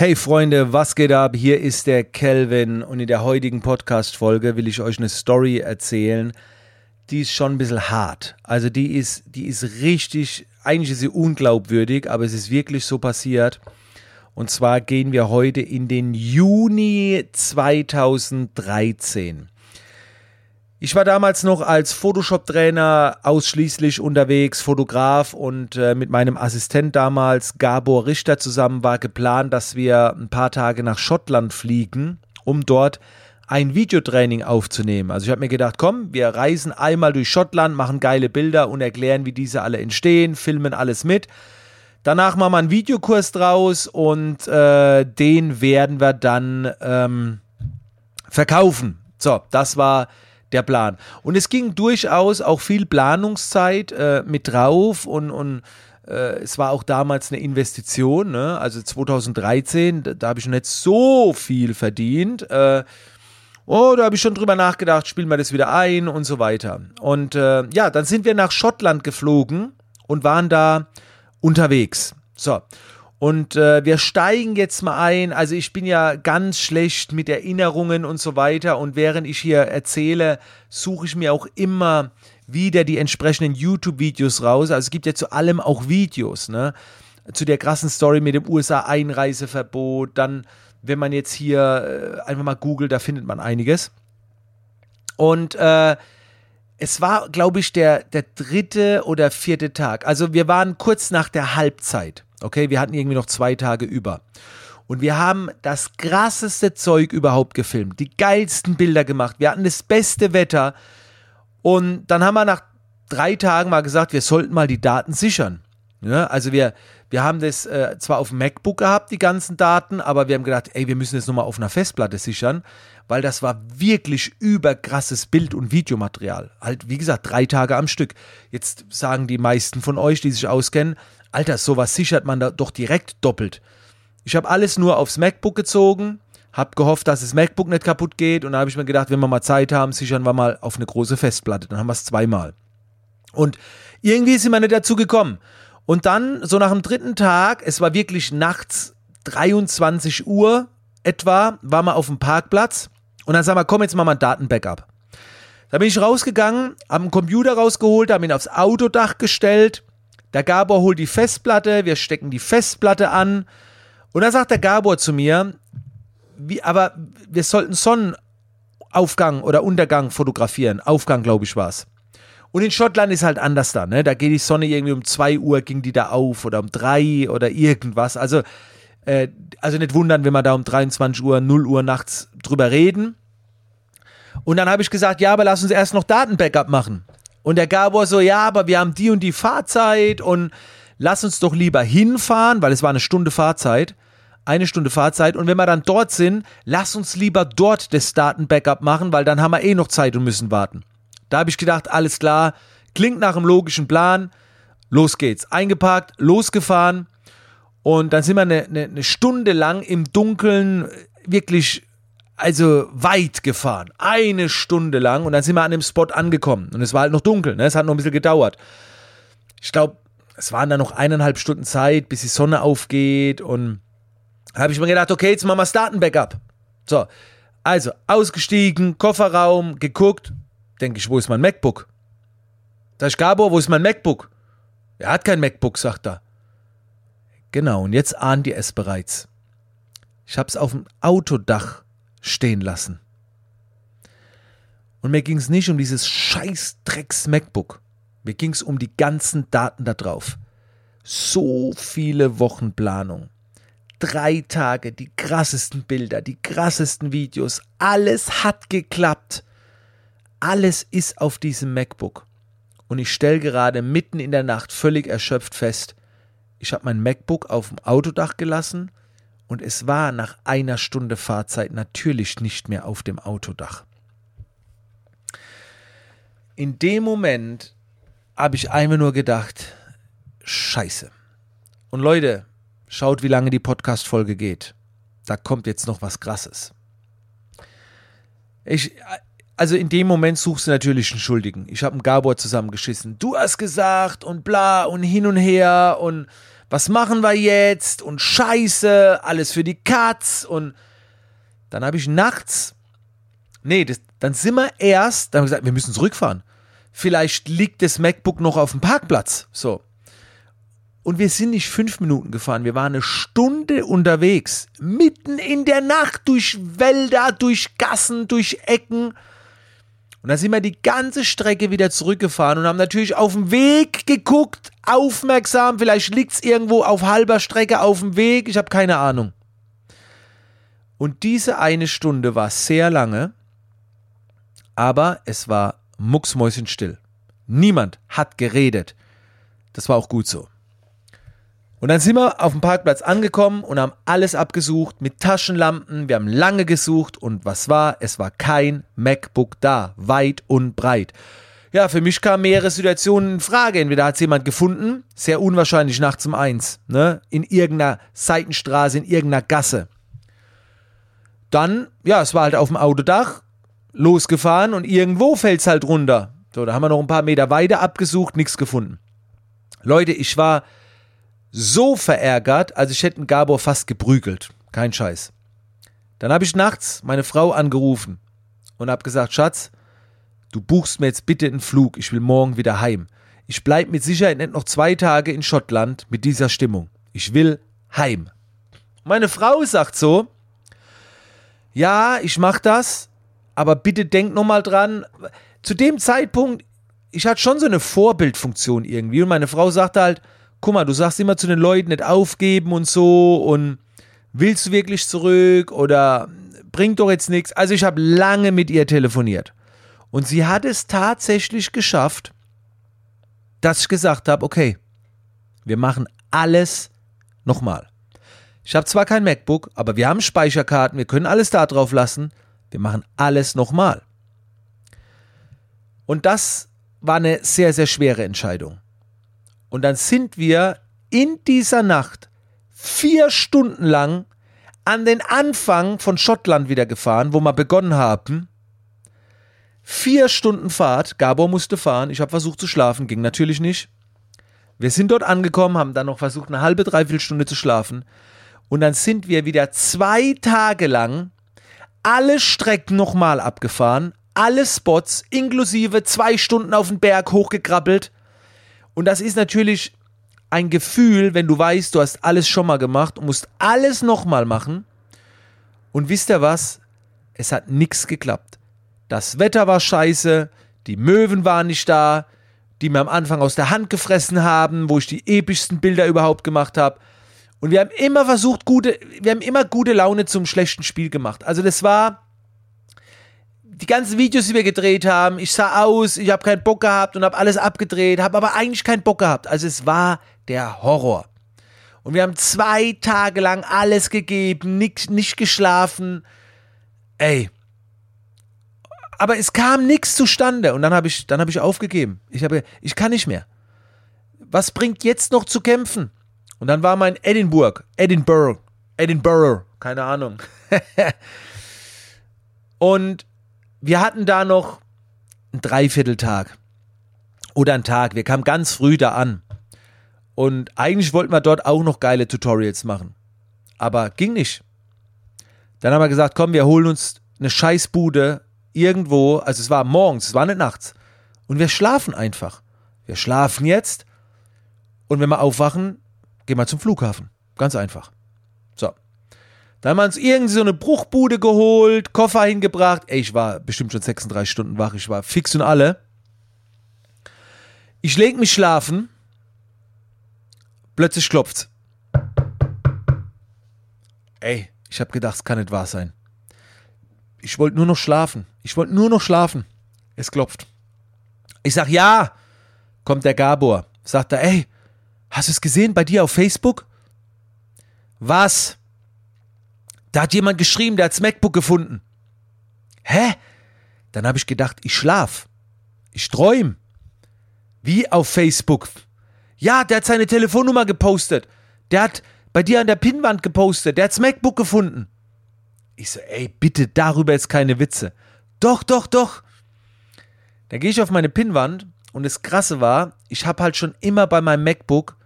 Hey Freunde, was geht ab? Hier ist der Kelvin und in der heutigen Podcast-Folge will ich euch eine Story erzählen. Die ist schon ein bisschen hart. Also die ist, die ist richtig, eigentlich ist sie unglaubwürdig, aber es ist wirklich so passiert. Und zwar gehen wir heute in den Juni 2013. Ich war damals noch als Photoshop-Trainer ausschließlich unterwegs, Fotograf und äh, mit meinem Assistent damals, Gabor Richter, zusammen war geplant, dass wir ein paar Tage nach Schottland fliegen, um dort ein Videotraining aufzunehmen. Also ich habe mir gedacht, komm, wir reisen einmal durch Schottland, machen geile Bilder und erklären, wie diese alle entstehen, filmen alles mit. Danach machen wir einen Videokurs draus und äh, den werden wir dann ähm, verkaufen. So, das war der Plan. Und es ging durchaus auch viel Planungszeit äh, mit drauf und, und äh, es war auch damals eine Investition, ne? also 2013, da, da habe ich nicht so viel verdient. Äh, oh, da habe ich schon drüber nachgedacht, spielen wir das wieder ein und so weiter. Und äh, ja, dann sind wir nach Schottland geflogen und waren da unterwegs. So. Und äh, wir steigen jetzt mal ein. Also ich bin ja ganz schlecht mit Erinnerungen und so weiter. Und während ich hier erzähle, suche ich mir auch immer wieder die entsprechenden YouTube-Videos raus. Also es gibt ja zu allem auch Videos, ne? Zu der krassen Story mit dem USA-Einreiseverbot. Dann, wenn man jetzt hier äh, einfach mal googelt, da findet man einiges. Und äh, es war, glaube ich, der, der dritte oder vierte Tag. Also wir waren kurz nach der Halbzeit. Okay, wir hatten irgendwie noch zwei Tage über. Und wir haben das krasseste Zeug überhaupt gefilmt, die geilsten Bilder gemacht. Wir hatten das beste Wetter. Und dann haben wir nach drei Tagen mal gesagt, wir sollten mal die Daten sichern. Ja, also wir, wir haben das äh, zwar auf dem MacBook gehabt, die ganzen Daten, aber wir haben gedacht, ey, wir müssen das nochmal auf einer Festplatte sichern, weil das war wirklich überkrasses Bild- und Videomaterial. Halt, wie gesagt, drei Tage am Stück. Jetzt sagen die meisten von euch, die sich auskennen, Alter, sowas sichert man da doch direkt doppelt. Ich habe alles nur aufs MacBook gezogen, habe gehofft, dass das MacBook nicht kaputt geht und da habe ich mir gedacht, wenn wir mal Zeit haben, sichern wir mal auf eine große Festplatte. Dann haben wir es zweimal. Und irgendwie sind wir nicht dazu gekommen. Und dann, so nach dem dritten Tag, es war wirklich nachts 23 Uhr etwa, waren wir auf dem Parkplatz und dann sagen wir, komm, jetzt machen wir ein Datenbackup. Da bin ich rausgegangen, habe einen Computer rausgeholt, habe ihn aufs Autodach gestellt der Gabor holt die Festplatte, wir stecken die Festplatte an. Und dann sagt der Gabor zu mir, wie, aber wir sollten Sonnenaufgang oder Untergang fotografieren. Aufgang, glaube ich, war es. Und in Schottland ist halt anders da, ne? Da geht die Sonne irgendwie um 2 Uhr, ging die da auf oder um 3 oder irgendwas. Also, äh, also nicht wundern, wenn wir da um 23 Uhr, 0 Uhr nachts drüber reden. Und dann habe ich gesagt, ja, aber lass uns erst noch Datenbackup machen. Und der Gabor so, ja, aber wir haben die und die Fahrzeit und lass uns doch lieber hinfahren, weil es war eine Stunde Fahrzeit. Eine Stunde Fahrzeit. Und wenn wir dann dort sind, lass uns lieber dort das Datenbackup machen, weil dann haben wir eh noch Zeit und müssen warten. Da habe ich gedacht, alles klar, klingt nach einem logischen Plan. Los geht's. Eingepackt, losgefahren. Und dann sind wir eine, eine, eine Stunde lang im Dunkeln wirklich also weit gefahren. Eine Stunde lang und dann sind wir an dem Spot angekommen. Und es war halt noch dunkel, ne? Es hat noch ein bisschen gedauert. Ich glaube, es waren dann noch eineinhalb Stunden Zeit, bis die Sonne aufgeht. Und da habe ich mir gedacht, okay, jetzt machen wir Starten-Backup. So, also ausgestiegen, Kofferraum, geguckt. Denke ich, wo ist mein MacBook? Da ist Gabor, wo ist mein MacBook? Er hat kein MacBook, sagt er. Genau, und jetzt ahnt ihr es bereits. Ich habe es auf dem Autodach stehen lassen. Und mir ging es nicht um dieses scheiß Drecks MacBook. Mir ging es um die ganzen Daten da drauf. So viele Wochen Planung. Drei Tage, die krassesten Bilder, die krassesten Videos. Alles hat geklappt. Alles ist auf diesem MacBook. Und ich stelle gerade mitten in der Nacht völlig erschöpft fest, ich habe mein MacBook auf dem Autodach gelassen und es war nach einer Stunde Fahrzeit natürlich nicht mehr auf dem Autodach. In dem Moment habe ich einmal nur gedacht, scheiße. Und Leute, schaut, wie lange die Podcast-Folge geht. Da kommt jetzt noch was Krasses. Ich, also in dem Moment suchst du natürlich einen Schuldigen. Ich habe einen Gabor zusammengeschissen. Du hast gesagt und bla und hin und her und was machen wir jetzt? Und Scheiße, alles für die Katz. Und dann habe ich nachts, nee, das, dann sind wir erst, dann haben wir gesagt, wir müssen zurückfahren. Vielleicht liegt das MacBook noch auf dem Parkplatz. So. Und wir sind nicht fünf Minuten gefahren, wir waren eine Stunde unterwegs. Mitten in der Nacht durch Wälder, durch Gassen, durch Ecken. Und dann sind wir die ganze Strecke wieder zurückgefahren und haben natürlich auf dem Weg geguckt, aufmerksam, vielleicht liegt es irgendwo auf halber Strecke auf dem Weg, ich habe keine Ahnung. Und diese eine Stunde war sehr lange, aber es war mucksmäuschenstill. Niemand hat geredet. Das war auch gut so. Und dann sind wir auf dem Parkplatz angekommen und haben alles abgesucht mit Taschenlampen. Wir haben lange gesucht und was war? Es war kein MacBook da, weit und breit. Ja, für mich kamen mehrere Situationen in Frage. Entweder hat es jemand gefunden, sehr unwahrscheinlich nachts um eins, ne? in irgendeiner Seitenstraße, in irgendeiner Gasse. Dann, ja, es war halt auf dem Autodach, losgefahren und irgendwo fällt es halt runter. So, da haben wir noch ein paar Meter weiter abgesucht, nichts gefunden. Leute, ich war so verärgert, als ich hätte Gabor fast geprügelt. Kein Scheiß. Dann habe ich nachts meine Frau angerufen und habe gesagt, Schatz, du buchst mir jetzt bitte einen Flug, ich will morgen wieder heim. Ich bleibe mit Sicherheit nicht noch zwei Tage in Schottland mit dieser Stimmung. Ich will heim. Meine Frau sagt so, ja, ich mach das, aber bitte denk noch mal dran. Zu dem Zeitpunkt, ich hatte schon so eine Vorbildfunktion irgendwie und meine Frau sagte halt, guck mal, du sagst immer zu den Leuten nicht aufgeben und so und willst du wirklich zurück oder bringt doch jetzt nichts. Also ich habe lange mit ihr telefoniert und sie hat es tatsächlich geschafft, dass ich gesagt habe, okay, wir machen alles nochmal. Ich habe zwar kein MacBook, aber wir haben Speicherkarten, wir können alles da drauf lassen. Wir machen alles nochmal. Und das war eine sehr, sehr schwere Entscheidung. Und dann sind wir in dieser Nacht vier Stunden lang an den Anfang von Schottland wieder gefahren, wo wir begonnen haben. Vier Stunden Fahrt. Gabor musste fahren. Ich habe versucht zu schlafen, ging natürlich nicht. Wir sind dort angekommen, haben dann noch versucht, eine halbe, dreiviertel Stunde zu schlafen. Und dann sind wir wieder zwei Tage lang alle Strecken nochmal abgefahren, alle Spots, inklusive zwei Stunden auf den Berg hochgekrabbelt, und das ist natürlich ein Gefühl, wenn du weißt, du hast alles schon mal gemacht und musst alles nochmal machen. Und wisst ihr was? Es hat nichts geklappt. Das Wetter war scheiße, die Möwen waren nicht da, die mir am Anfang aus der Hand gefressen haben, wo ich die epischsten Bilder überhaupt gemacht habe. Und wir haben immer versucht, gute, wir haben immer gute Laune zum schlechten Spiel gemacht. Also das war, die ganzen Videos, die wir gedreht haben, ich sah aus, ich habe keinen Bock gehabt und habe alles abgedreht, habe aber eigentlich keinen Bock gehabt. Also es war der Horror. Und wir haben zwei Tage lang alles gegeben, nicht, nicht geschlafen. Ey. Aber es kam nichts zustande und dann habe ich, dann habe ich aufgegeben. Ich habe, ich kann nicht mehr. Was bringt jetzt noch zu kämpfen? Und dann war mein Edinburgh, Edinburgh, Edinburgh, keine Ahnung. und wir hatten da noch einen Dreivierteltag oder einen Tag. Wir kamen ganz früh da an. Und eigentlich wollten wir dort auch noch geile Tutorials machen. Aber ging nicht. Dann haben wir gesagt, komm, wir holen uns eine Scheißbude irgendwo. Also es war morgens, es war nicht nachts. Und wir schlafen einfach. Wir schlafen jetzt. Und wenn wir aufwachen, gehen wir zum Flughafen. Ganz einfach. Da haben wir uns irgendwie so eine Bruchbude geholt, Koffer hingebracht. Ey, ich war bestimmt schon 36 Stunden wach, ich war fix und alle. Ich leg mich schlafen. Plötzlich klopft's. Ey, ich hab gedacht, es kann nicht wahr sein. Ich wollte nur noch schlafen. Ich wollte nur noch schlafen. Es klopft. Ich sag, ja. Kommt der Gabor. Sagt er, ey, hast du es gesehen bei dir auf Facebook? Was? Da hat jemand geschrieben, der hat's MacBook gefunden. Hä? Dann habe ich gedacht, ich schlaf. Ich träum. Wie auf Facebook. Ja, der hat seine Telefonnummer gepostet. Der hat bei dir an der Pinnwand gepostet. Der hat's MacBook gefunden. Ich so, ey, bitte darüber jetzt keine Witze. Doch, doch, doch. Dann gehe ich auf meine Pinnwand und das Krasse war, ich habe halt schon immer bei meinem MacBook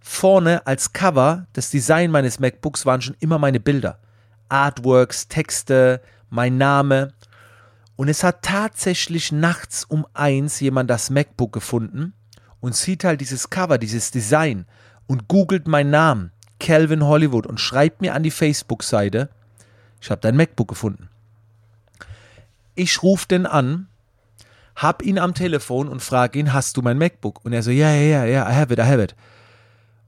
vorne als Cover, das Design meines MacBooks waren schon immer meine Bilder. Artworks, Texte, mein Name. Und es hat tatsächlich nachts um eins jemand das MacBook gefunden und sieht halt dieses Cover, dieses Design und googelt meinen Namen, Calvin Hollywood, und schreibt mir an die Facebook-Seite, ich habe dein MacBook gefunden. Ich rufe den an, hab ihn am Telefon und frage ihn, hast du mein MacBook? Und er so, ja, ja, ja, ja, I have it, I have it.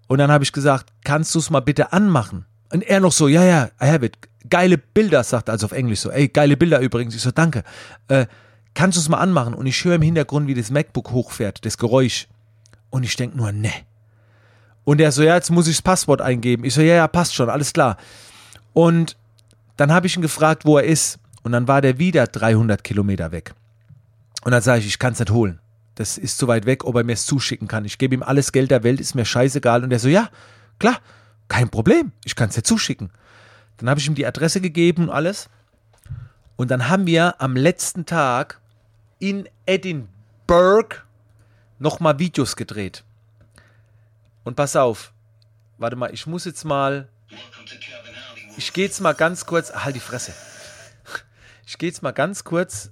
Und dann habe ich gesagt, kannst du es mal bitte anmachen? Und er noch so, ja, ja, I have it. Geile Bilder, sagt er also auf Englisch so. Ey, geile Bilder übrigens. Ich so, danke. Äh, kannst du es mal anmachen? Und ich höre im Hintergrund, wie das MacBook hochfährt, das Geräusch. Und ich denke nur, ne. Und er so, ja, jetzt muss ich das Passwort eingeben. Ich so, ja, ja, passt schon, alles klar. Und dann habe ich ihn gefragt, wo er ist. Und dann war der wieder 300 Kilometer weg. Und dann sage ich, ich kann es nicht holen. Das ist zu weit weg, ob er mir es zuschicken kann. Ich gebe ihm alles Geld der Welt, ist mir scheißegal. Und er so, ja, klar, kein Problem, ich kann es dir zuschicken. Dann habe ich ihm die Adresse gegeben und alles. Und dann haben wir am letzten Tag in Edinburgh nochmal Videos gedreht. Und pass auf, warte mal, ich muss jetzt mal. Ich gehe jetzt mal ganz kurz. Halt die Fresse. Ich gehe jetzt mal ganz kurz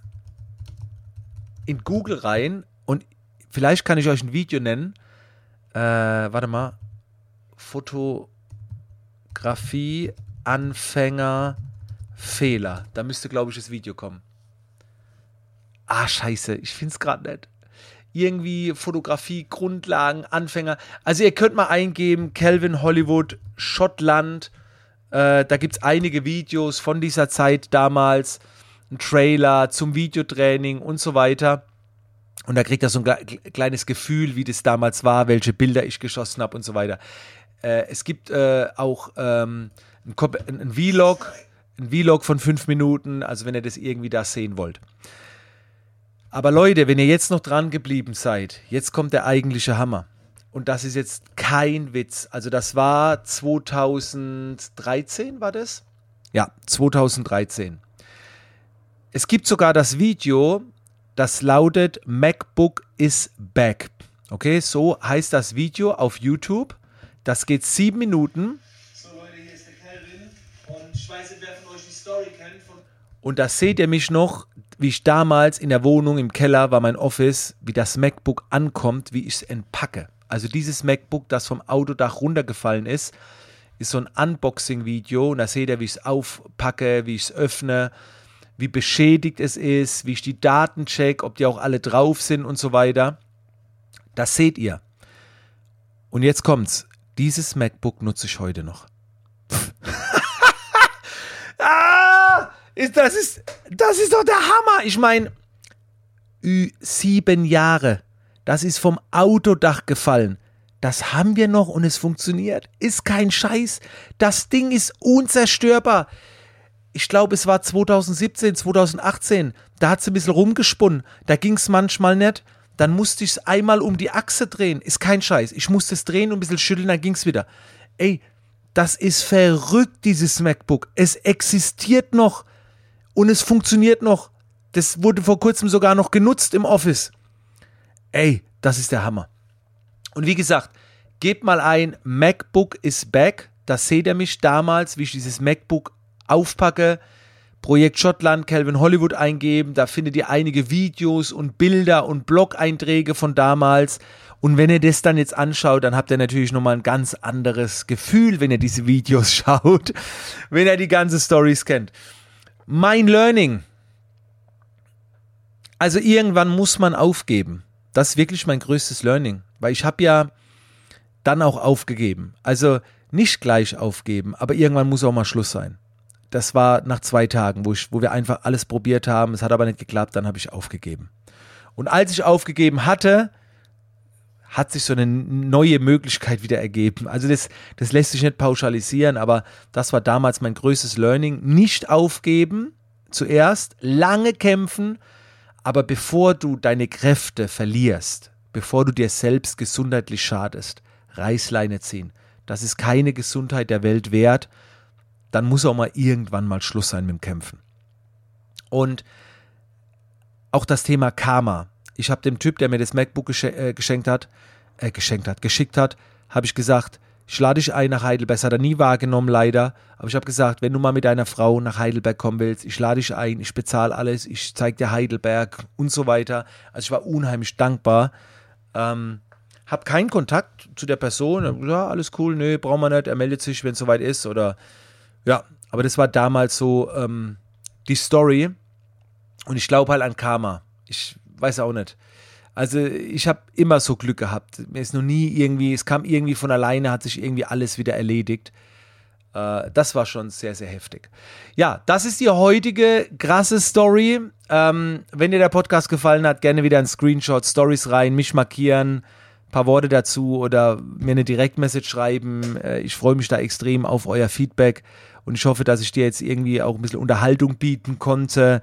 in Google rein und vielleicht kann ich euch ein Video nennen. Äh, warte mal. Fotografie, Anfänger, Fehler. Da müsste, glaube ich, das Video kommen. Ah, scheiße. Ich finde es gerade nicht irgendwie Fotografie, Grundlagen, Anfänger. Also ihr könnt mal eingeben, Calvin Hollywood, Schottland. Äh, da gibt es einige Videos von dieser Zeit damals, ein Trailer zum Videotraining und so weiter. Und da kriegt er so ein kleines Gefühl, wie das damals war, welche Bilder ich geschossen habe und so weiter. Äh, es gibt äh, auch ähm, ein, ein Vlog, ein Vlog von fünf Minuten, also wenn ihr das irgendwie da sehen wollt. Aber Leute, wenn ihr jetzt noch dran geblieben seid, jetzt kommt der eigentliche Hammer. Und das ist jetzt kein Witz. Also das war 2013, war das? Ja, 2013. Es gibt sogar das Video, das lautet MacBook is back. Okay, so heißt das Video auf YouTube. Das geht sieben Minuten. So Leute, hier ist der Calvin und ich weiß nicht, wer von euch die Story kennt. und da seht ihr mich noch wie ich damals in der Wohnung im Keller war mein Office, wie das MacBook ankommt, wie ich es entpacke. Also dieses MacBook, das vom Autodach runtergefallen ist, ist so ein Unboxing-Video und da seht ihr, wie ich es aufpacke, wie ich es öffne, wie beschädigt es ist, wie ich die Daten check, ob die auch alle drauf sind und so weiter. Das seht ihr. Und jetzt kommt's. Dieses MacBook nutze ich heute noch. ah! Ist, das, ist, das ist doch der Hammer. Ich meine, sieben Jahre. Das ist vom Autodach gefallen. Das haben wir noch und es funktioniert. Ist kein Scheiß. Das Ding ist unzerstörbar. Ich glaube, es war 2017, 2018. Da hat es ein bisschen rumgesponnen. Da ging es manchmal nicht. Dann musste ich es einmal um die Achse drehen. Ist kein Scheiß. Ich musste es drehen und ein bisschen schütteln, dann ging es wieder. Ey, das ist verrückt, dieses MacBook. Es existiert noch. Und es funktioniert noch. Das wurde vor kurzem sogar noch genutzt im Office. Ey, das ist der Hammer. Und wie gesagt, gebt mal ein, MacBook is back. Da seht ihr mich damals, wie ich dieses MacBook aufpacke. Projekt Schottland, Calvin Hollywood eingeben. Da findet ihr einige Videos und Bilder und Blog-Einträge von damals. Und wenn ihr das dann jetzt anschaut, dann habt ihr natürlich nochmal ein ganz anderes Gefühl, wenn ihr diese Videos schaut, wenn ihr die ganzen Stories kennt. Mein Learning. Also irgendwann muss man aufgeben. Das ist wirklich mein größtes Learning, weil ich habe ja dann auch aufgegeben. Also nicht gleich aufgeben, aber irgendwann muss auch mal Schluss sein. Das war nach zwei Tagen, wo, ich, wo wir einfach alles probiert haben. Es hat aber nicht geklappt, dann habe ich aufgegeben. Und als ich aufgegeben hatte, hat sich so eine neue Möglichkeit wieder ergeben. Also das, das lässt sich nicht pauschalisieren, aber das war damals mein größtes Learning. Nicht aufgeben, zuerst lange kämpfen, aber bevor du deine Kräfte verlierst, bevor du dir selbst gesundheitlich schadest, Reißleine ziehen. Das ist keine Gesundheit der Welt wert. Dann muss auch mal irgendwann mal Schluss sein mit dem Kämpfen. Und auch das Thema Karma ich habe dem Typ, der mir das MacBook äh, geschenkt hat, äh, geschenkt hat, geschickt hat, habe ich gesagt, ich lade dich ein nach Heidelberg. Das hat er nie wahrgenommen, leider. Aber ich habe gesagt, wenn du mal mit deiner Frau nach Heidelberg kommen willst, ich lade dich ein, ich bezahle alles, ich zeige dir Heidelberg und so weiter. Also ich war unheimlich dankbar. Ähm, habe keinen Kontakt zu der Person. Ja, alles cool, nö, brauchen wir nicht. Er meldet sich, wenn es soweit ist. Oder ja, aber das war damals so ähm, die Story. Und ich glaube halt an Karma. Ich weiß auch nicht. Also ich habe immer so Glück gehabt. Mir ist noch nie irgendwie, es kam irgendwie von alleine, hat sich irgendwie alles wieder erledigt. Äh, das war schon sehr, sehr heftig. Ja, das ist die heutige krasse Story. Ähm, wenn dir der Podcast gefallen hat, gerne wieder ein Screenshot, Stories rein, mich markieren, paar Worte dazu oder mir eine Direktmessage schreiben. Äh, ich freue mich da extrem auf euer Feedback und ich hoffe, dass ich dir jetzt irgendwie auch ein bisschen Unterhaltung bieten konnte.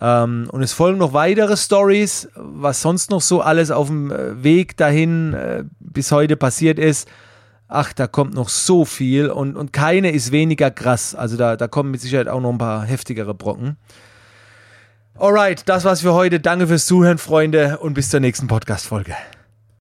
Ähm, und es folgen noch weitere Stories, was sonst noch so alles auf dem äh, Weg dahin äh, bis heute passiert ist. Ach, da kommt noch so viel und, und keine ist weniger krass. Also da, da kommen mit Sicherheit auch noch ein paar heftigere Brocken. Alright, das war's für heute. Danke fürs Zuhören, Freunde, und bis zur nächsten Podcast-Folge.